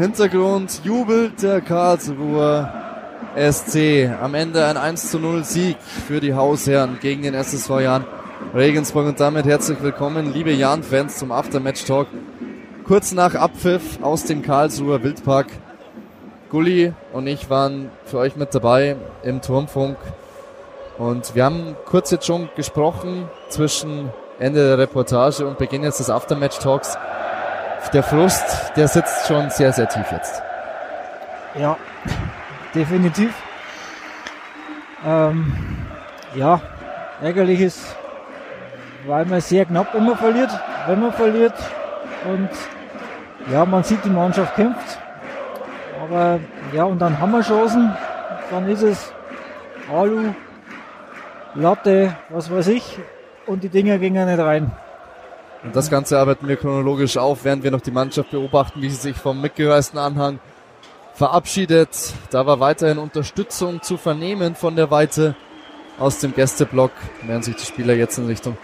Hintergrund jubelt der Karlsruher SC. Am Ende ein 1 zu 0 Sieg für die Hausherren gegen den SSV Jan Regensburg. Und damit herzlich willkommen, liebe Jan-Fans, zum Aftermatch-Talk. Kurz nach Abpfiff aus dem Karlsruher Wildpark. Gulli und ich waren für euch mit dabei im Turmfunk. Und wir haben kurz jetzt schon gesprochen zwischen Ende der Reportage und Beginn jetzt des Aftermatch-Talks der Frust, der sitzt schon sehr, sehr tief jetzt. Ja, definitiv. Ähm, ja, ärgerlich ist, weil man sehr knapp immer verliert, wenn man verliert. Und ja, man sieht, die Mannschaft kämpft. Aber ja, und dann haben wir Chancen. Dann ist es Alu, Latte, was weiß ich. Und die Dinger gingen nicht rein. Und das Ganze arbeiten wir chronologisch auf, während wir noch die Mannschaft beobachten, wie sie sich vom mitgereisten Anhang verabschiedet. Da war weiterhin Unterstützung zu vernehmen von der Weite aus dem Gästeblock, während sich die Spieler jetzt in Richtung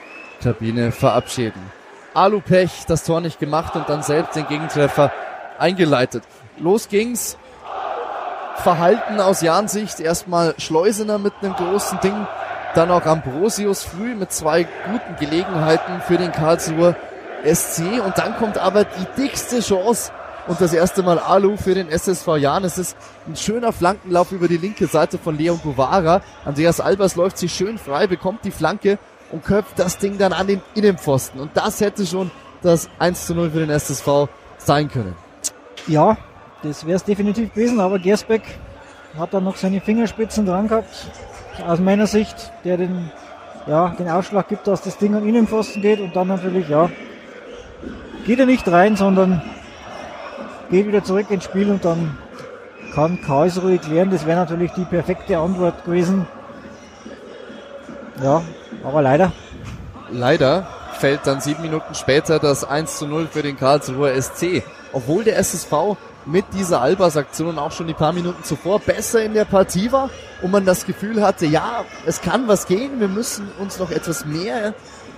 Kabine verabschieden. Alupech, das Tor nicht gemacht und dann selbst den Gegentreffer eingeleitet. Los ging's. Verhalten aus Jans Sicht. Erstmal Schleusener mit einem großen Ding dann auch Ambrosius früh mit zwei guten Gelegenheiten für den Karlsruher SC. Und dann kommt aber die dickste Chance und das erste Mal Alu für den SSV Jan. Es ist ein schöner Flankenlauf über die linke Seite von Leon Guevara. Andreas Albers läuft sich schön frei, bekommt die Flanke und köpft das Ding dann an den Innenpfosten. Und das hätte schon das 1 zu 0 für den SSV sein können. Ja, das wäre es definitiv gewesen, aber Gersbeck hat dann noch seine Fingerspitzen dran gehabt aus meiner Sicht, der den, ja, den Ausschlag gibt, dass das Ding an Innenpfosten geht und dann natürlich, ja, geht er nicht rein, sondern geht wieder zurück ins Spiel und dann kann Karlsruhe klären. Das wäre natürlich die perfekte Antwort gewesen. Ja, aber leider. Leider fällt dann sieben Minuten später das 1 zu 0 für den Karlsruher SC. Obwohl der SSV mit dieser Albers-Aktion auch schon die paar Minuten zuvor besser in der Partie war und man das Gefühl hatte, ja, es kann was gehen, wir müssen uns noch etwas mehr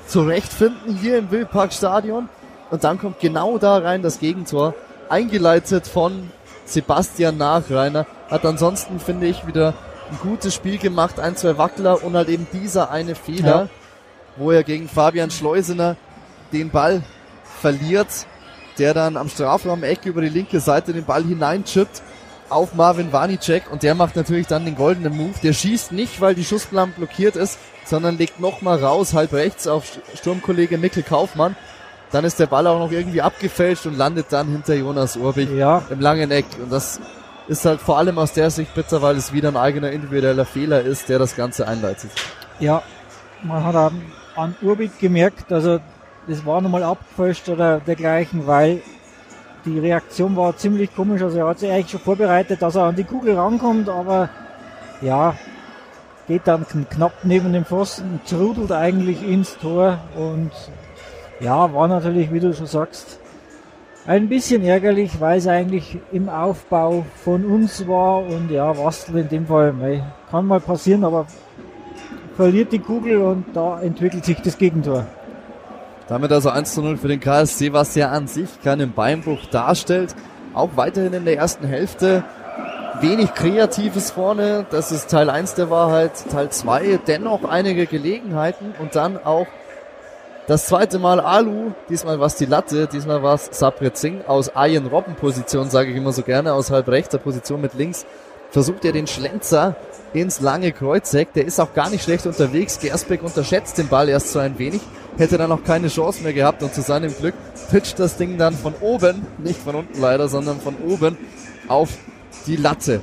zurechtfinden hier im Wildparkstadion. Und dann kommt genau da rein das Gegentor, eingeleitet von Sebastian Nachreiner. Hat ansonsten, finde ich, wieder ein gutes Spiel gemacht, ein, zwei Wackler und halt eben dieser eine Fehler, ja. wo er gegen Fabian Schleusener den Ball verliert der dann am Strafraum Eck über die linke Seite den Ball hineinchippt auf Marvin Wanicek und der macht natürlich dann den goldenen Move. Der schießt nicht, weil die Schussplan blockiert ist, sondern legt nochmal raus, halb rechts auf Sturmkollege Mikkel Kaufmann. Dann ist der Ball auch noch irgendwie abgefälscht und landet dann hinter Jonas Urbich ja. im langen Eck. Und das ist halt vor allem aus der Sicht bitter, weil es wieder ein eigener individueller Fehler ist, der das Ganze einleitet. Ja, man hat an Urbich gemerkt, also das war nochmal abgefälscht oder dergleichen, weil die Reaktion war ziemlich komisch. Also er hat sich eigentlich schon vorbereitet, dass er an die Kugel rankommt, aber ja, geht dann knapp neben dem Pfosten, trudelt eigentlich ins Tor und ja, war natürlich, wie du schon sagst, ein bisschen ärgerlich, weil es eigentlich im Aufbau von uns war und ja, Wastel in dem Fall, kann mal passieren, aber verliert die Kugel und da entwickelt sich das Gegentor. Damit also 1 zu 0 für den KSC, was ja an sich keinen Beinbruch darstellt. Auch weiterhin in der ersten Hälfte wenig Kreatives vorne. Das ist Teil 1 der Wahrheit. Teil 2 dennoch einige Gelegenheiten und dann auch das zweite Mal Alu. Diesmal war es die Latte, diesmal war es Sabret Singh aus Ayen Robben Position, sage ich immer so gerne, aus halb rechter Position mit links. Versucht er den Schlenzer ins lange Kreuzeck. Der ist auch gar nicht schlecht unterwegs. Gersbeck unterschätzt den Ball erst so ein wenig hätte dann auch keine Chance mehr gehabt und zu seinem Glück pitcht das Ding dann von oben, nicht von unten leider, sondern von oben auf die Latte.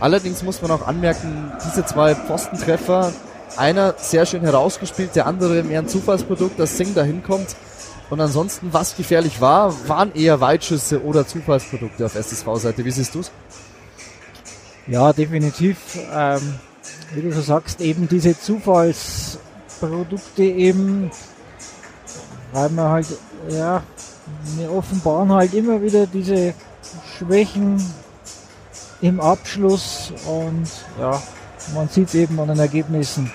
Allerdings muss man auch anmerken, diese zwei Pfostentreffer, einer sehr schön herausgespielt, der andere mehr ein Zufallsprodukt, dass Singh da hinkommt. Und ansonsten, was gefährlich war, waren eher Weitschüsse oder Zufallsprodukte auf SSV-Seite. Wie siehst du's? Ja, definitiv. Ähm, wie du schon sagst, eben diese Zufallsprodukte eben weil man halt, ja, wir offenbaren halt immer wieder diese Schwächen im Abschluss und ja, man sieht es eben an den Ergebnissen.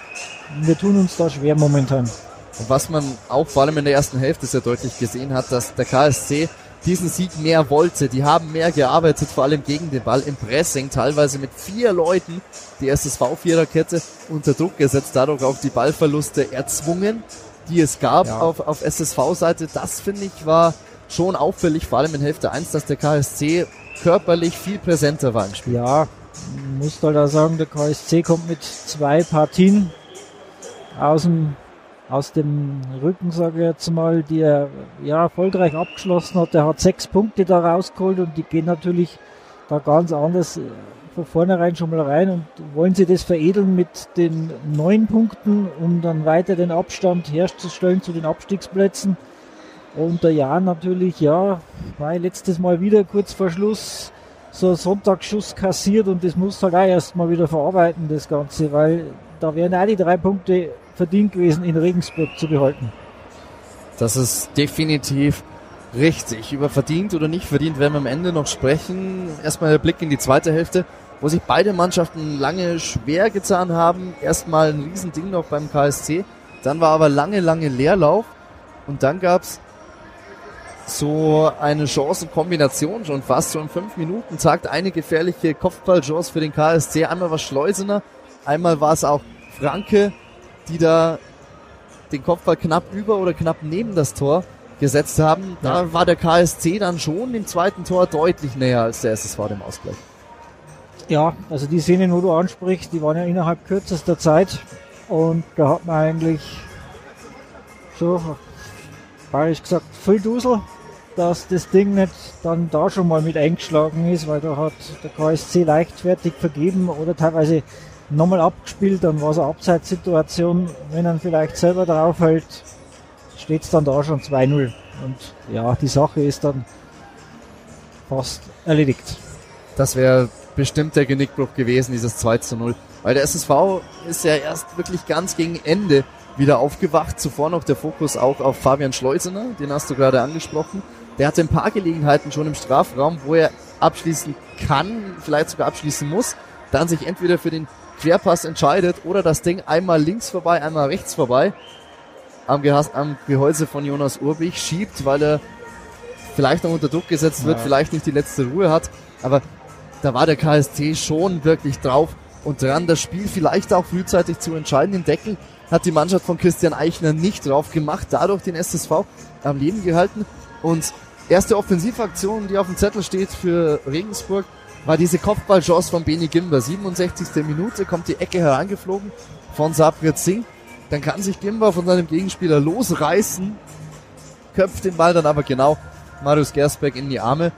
Wir tun uns da schwer momentan. Und was man auch vor allem in der ersten Hälfte sehr deutlich gesehen hat, dass der KSC diesen Sieg mehr wollte. Die haben mehr gearbeitet, vor allem gegen den Ball im Pressing, teilweise mit vier Leuten die SSV-Viererkette unter Druck gesetzt, dadurch auch die Ballverluste erzwungen, die es gab ja. auf, auf SSV-Seite. Das finde ich war schon auffällig, vor allem in Hälfte 1, dass der KSC körperlich viel präsenter war im Spiel. Ja, muss halt da sagen, der KSC kommt mit zwei Partien aus dem aus dem Rücken, sage ich jetzt mal, die er ja erfolgreich abgeschlossen hat. Er hat sechs Punkte da rausgeholt und die gehen natürlich da ganz anders äh, von vornherein schon mal rein und wollen sie das veredeln mit den neun Punkten, um dann weiter den Abstand herzustellen zu den Abstiegsplätzen. Und der Jan natürlich, ja, war letztes Mal wieder kurz vor Schluss so ein Sonntagsschuss kassiert und das muss halt auch erstmal wieder verarbeiten, das Ganze, weil da wären auch die drei Punkte verdient gewesen, in Regensburg zu behalten. Das ist definitiv richtig. Über verdient oder nicht verdient werden wir am Ende noch sprechen. Erstmal der Blick in die zweite Hälfte, wo sich beide Mannschaften lange schwer getan haben. Erstmal ein Riesending noch beim KSC. Dann war aber lange, lange Leerlauf. Und dann gab's so eine Chancenkombination schon fast so in fünf Minuten sagt eine gefährliche Kopfballchance für den KSC. Einmal war Schleusener, einmal war es auch Franke, die da den Kopfball knapp über oder knapp neben das Tor gesetzt haben. Da ja. war der KSC dann schon im zweiten Tor deutlich näher als der SSV dem Ausgleich. Ja, also die Szene, wo du ansprichst, die waren ja innerhalb kürzester Zeit und da hat man eigentlich so, bayerisch gesagt, viel Dusel, dass das Ding nicht dann da schon mal mit eingeschlagen ist, weil da hat der KSC leichtfertig vergeben oder teilweise nochmal abgespielt, dann war es eine Abseitssituation. Wenn er vielleicht selber draufhält, steht es dann da schon 2-0. Und ja, die Sache ist dann fast erledigt. Das wäre bestimmt der Genickbruch gewesen, dieses 2 0. Weil der SSV ist ja erst wirklich ganz gegen Ende wieder aufgewacht. Zuvor noch der Fokus auch auf Fabian Schleusener, den hast du gerade angesprochen. Der hatte ein paar Gelegenheiten schon im Strafraum, wo er abschließen kann, vielleicht sogar abschließen muss, dann sich entweder für den Querpass entscheidet oder das Ding einmal links vorbei, einmal rechts vorbei am, Gehas am Gehäuse von Jonas Urbich schiebt, weil er vielleicht noch unter Druck gesetzt wird, ja. vielleicht nicht die letzte Ruhe hat. Aber da war der KSC schon wirklich drauf und dran, das Spiel vielleicht auch frühzeitig zu entscheiden. Den Deckel hat die Mannschaft von Christian Eichner nicht drauf gemacht, dadurch den SSV am Leben gehalten. Und erste Offensivaktion, die auf dem Zettel steht für Regensburg, war diese Kopfballchance von Beni Gimber. 67. Minute kommt die Ecke herangeflogen von Sabrit Singh. Dann kann sich Gimber von seinem Gegenspieler losreißen, köpft den Ball dann aber genau Marius Gersbeck in die Arme.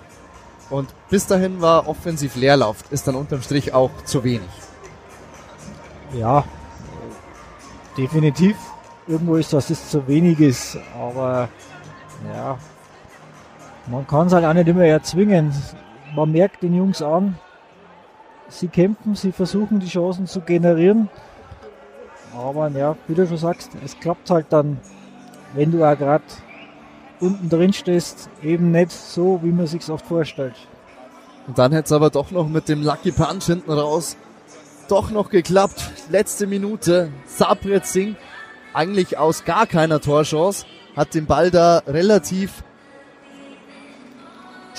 Und bis dahin war offensiv Leerlauf, ist dann unterm Strich auch zu wenig. Ja, definitiv. Irgendwo ist das ist zu weniges, aber ja, man kann es halt auch nicht immer erzwingen man merkt den Jungs an, sie kämpfen, sie versuchen die Chancen zu generieren. Aber ja, wie du schon sagst, es klappt halt dann, wenn du auch gerade unten drin stehst, eben nicht so, wie man sich oft vorstellt. Und dann hätte es aber doch noch mit dem Lucky Punch hinten raus doch noch geklappt. Letzte Minute, Sabret Singh, eigentlich aus gar keiner Torchance, hat den Ball da relativ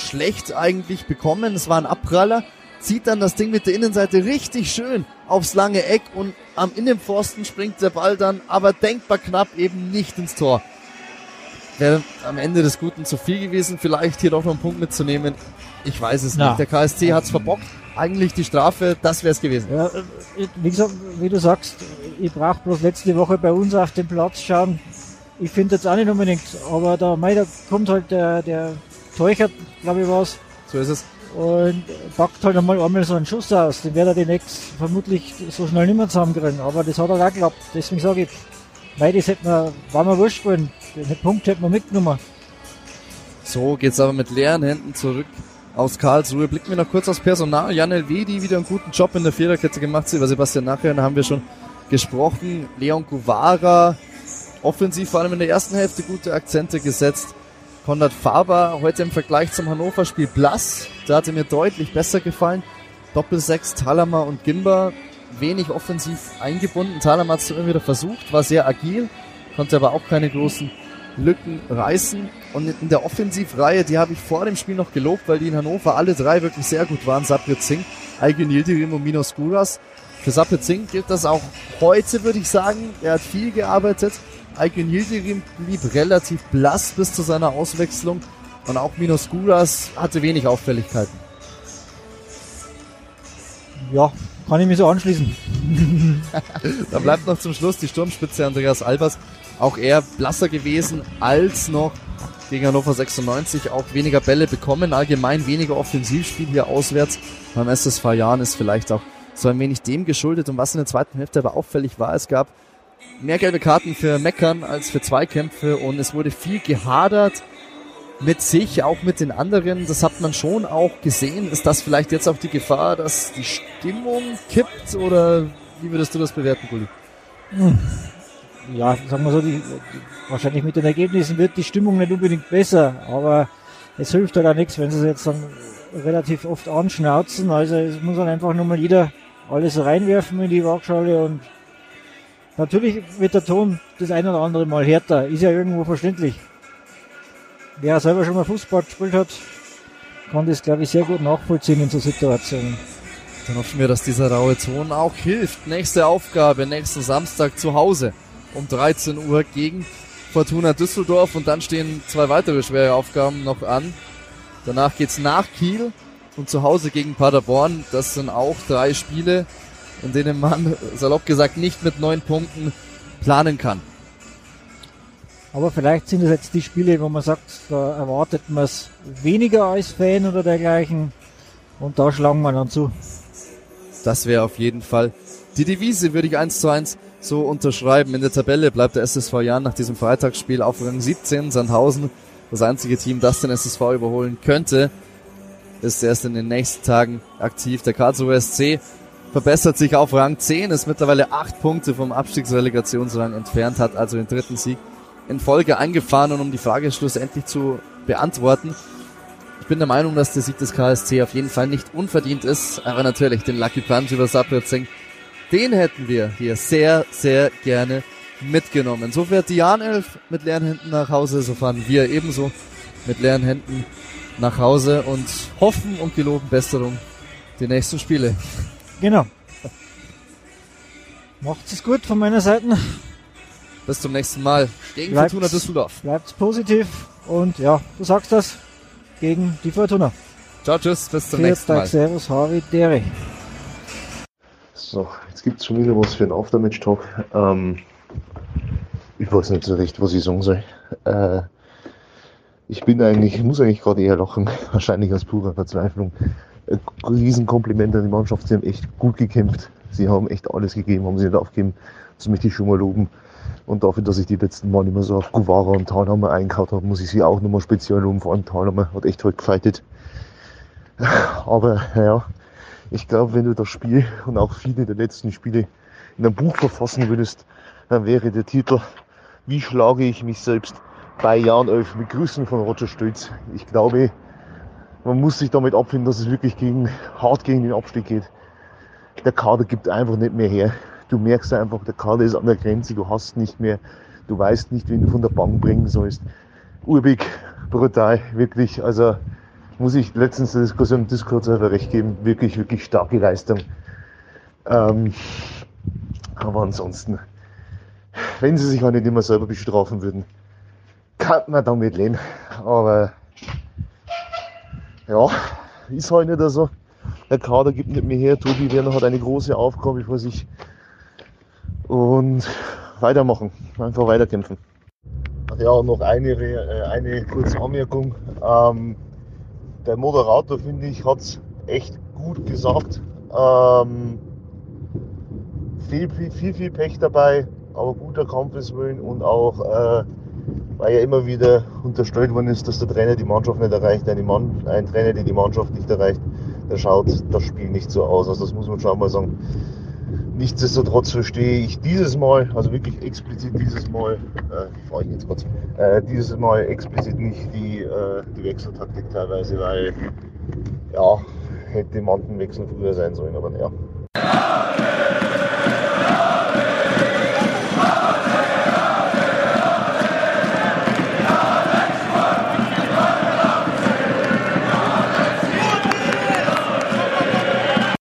schlecht eigentlich bekommen. Es war ein Abpraller. Zieht dann das Ding mit der Innenseite richtig schön aufs lange Eck und am Innenpfosten springt der Ball dann, aber denkbar knapp eben nicht ins Tor. Wäre am Ende des Guten zu viel gewesen, vielleicht hier doch noch einen Punkt mitzunehmen. Ich weiß es ja. nicht. Der KSC hat es verbockt. Eigentlich die Strafe, das wäre es gewesen. Ja, wie gesagt, wie du sagst, ich brauche bloß letzte Woche bei uns auf den Platz schauen. Ich finde jetzt auch nicht unbedingt, aber da, mei, da kommt halt der, der Teuchert, glaube ich, was. So ist es. Und packt halt einmal einmal so einen Schuss aus. Den wird er demnächst vermutlich so schnell nicht mehr zusammenkriegen. Aber das hat er auch geklappt. Deswegen sage ich, weil das hätten wir, war mir wurscht geworden. Den Punkt hätten wir mitgenommen. So geht's aber mit leeren Händen zurück aus Karlsruhe. Blicken wir noch kurz aufs Personal. Jan Elvedi wieder einen guten Job in der Viererkette gemacht. Über Sebastian nachher haben wir schon gesprochen. Leon Guvara, offensiv vor allem in der ersten Hälfte gute Akzente gesetzt. Konrad Faber heute im Vergleich zum Hannover-Spiel blass. Da hatte mir deutlich besser gefallen. Doppelsechs, Talamer und Gimba wenig offensiv eingebunden. Talamer hat es immer wieder versucht, war sehr agil, konnte aber auch keine großen Lücken reißen. Und in der Offensivreihe, die habe ich vor dem Spiel noch gelobt, weil die in Hannover alle drei wirklich sehr gut waren. Sapir Zink, Aigen Yildirim und Minos Guras. Für Sapir Zink gilt das auch heute, würde ich sagen. Er hat viel gearbeitet. Aigen Yildirim blieb relativ blass bis zu seiner Auswechslung. Und auch Minos Guras hatte wenig Auffälligkeiten. Ja, kann ich mich so anschließen. da bleibt noch zum Schluss die Sturmspitze Andreas Albers. Auch er blasser gewesen als noch gegen Hannover 96. Auch weniger Bälle bekommen. Allgemein weniger Offensivspiel hier auswärts. Beim SSV Jahren ist vielleicht auch so ein wenig dem geschuldet. Und was in der zweiten Hälfte aber auffällig war, es gab mehr gelbe Karten für Meckern als für Zweikämpfe und es wurde viel gehadert mit sich, auch mit den anderen. Das hat man schon auch gesehen. Ist das vielleicht jetzt auch die Gefahr, dass die Stimmung kippt oder wie würdest du das bewerten, Gulli? Ja, sagen wir so, die, wahrscheinlich mit den Ergebnissen wird die Stimmung nicht unbedingt besser, aber es hilft halt auch nichts, wenn sie es jetzt dann relativ oft anschnauzen. Also es muss dann einfach nur mal jeder alles reinwerfen in die Waagschale und natürlich wird der Ton das ein oder andere Mal härter. Ist ja irgendwo verständlich wer selber schon mal Fußball gespielt hat, kann das, glaube ich, sehr gut nachvollziehen in so Situationen. Dann hoffen wir, dass dieser raue Ton auch hilft. Nächste Aufgabe, nächsten Samstag zu Hause um 13 Uhr gegen Fortuna Düsseldorf und dann stehen zwei weitere schwere Aufgaben noch an. Danach geht's nach Kiel und zu Hause gegen Paderborn. Das sind auch drei Spiele, in denen man, salopp gesagt, nicht mit neun Punkten planen kann. Aber vielleicht sind es jetzt die Spiele, wo man sagt, da erwartet man es weniger als Fan oder dergleichen. Und da schlagen wir dann zu. Das wäre auf jeden Fall die Devise, würde ich eins zu eins so unterschreiben. In der Tabelle bleibt der SSV Jan nach diesem Freitagsspiel auf Rang 17. Sandhausen, das einzige Team, das den SSV überholen könnte, ist erst in den nächsten Tagen aktiv. Der Karlsruhe SC verbessert sich auf Rang 10, ist mittlerweile acht Punkte vom Abstiegsrelegationsrang entfernt, hat also den dritten Sieg in Folge eingefahren und um die Frage schlussendlich zu beantworten. Ich bin der Meinung, dass der Sieg des KSC auf jeden Fall nicht unverdient ist, aber natürlich den Lucky Punch über Sapritsing, den hätten wir hier sehr, sehr gerne mitgenommen. So fährt die Jahn-Elf mit leeren Händen nach Hause, so fahren wir ebenso mit leeren Händen nach Hause und hoffen und geloben Besserung die nächsten Spiele. Genau. Macht es gut von meiner Seite. Bis zum nächsten Mal gegen bleibt's, Fortuna Düsseldorf. Bleibt positiv und ja, du sagst das gegen die Fortuna. Ciao, tschüss, bis zum nächsten Mal. Servus, Harvey, Dere. So, jetzt gibt es schon wieder was für einen Aftermatch-Talk. Ähm, ich weiß nicht so recht, was ich sagen soll. Äh, ich bin eigentlich, ich muss eigentlich gerade eher lachen, wahrscheinlich aus purer Verzweiflung. Riesenkompliment an die Mannschaft, sie haben echt gut gekämpft. Sie haben echt alles gegeben, haben sie nicht aufgegeben. Das möchte ich schon mal loben. Und dafür, dass ich die letzten Mal immer so auf Guvara und Thalhammer eingehauen habe, muss ich sie auch nochmal speziell loben. Vor allem Thalhammer hat echt heute gefeitet. Aber ja, ich glaube, wenn du das Spiel und auch viele der letzten Spiele in einem Buch verfassen würdest, dann wäre der Titel Wie schlage ich mich selbst bei Jan 11 mit Grüßen von Roger Stölz. Ich glaube, man muss sich damit abfinden, dass es wirklich gegen, hart gegen den Abstieg geht. Der Kader gibt einfach nicht mehr her du merkst einfach, der Kader ist an der Grenze, du hast nicht mehr, du weißt nicht, wen du von der Bank bringen sollst. Urbig, brutal, wirklich, also muss ich letztens der Diskussion im Discord einfach recht geben, wirklich, wirklich starke Leistung. Ähm, aber ansonsten, wenn sie sich auch nicht immer selber bestrafen würden, kann man damit leben. Aber ja, ist halt nicht so. Der Kader gibt nicht mehr her. Tobi Werner hat eine große Aufgabe vor sich und weitermachen, einfach weiterkämpfen. Ja, noch eine, äh, eine kurze Anmerkung. Ähm, der Moderator, finde ich, hat es echt gut gesagt. Ähm, viel, viel, viel, viel Pech dabei, aber guter Kampfeswillen und auch, äh, weil ja immer wieder unterstellt worden ist, dass der Trainer die Mannschaft nicht erreicht. Ein, Mann, ein Trainer, der die Mannschaft nicht erreicht, der schaut das Spiel nicht so aus. Also das muss man schon mal sagen. Nichtsdestotrotz verstehe ich dieses Mal, also wirklich explizit dieses Mal, äh, fahre ich jetzt kurz, äh, dieses Mal explizit nicht die, äh, die Wechseltaktik teilweise, weil ja, hätte Mantenwechsel früher sein sollen, aber naja,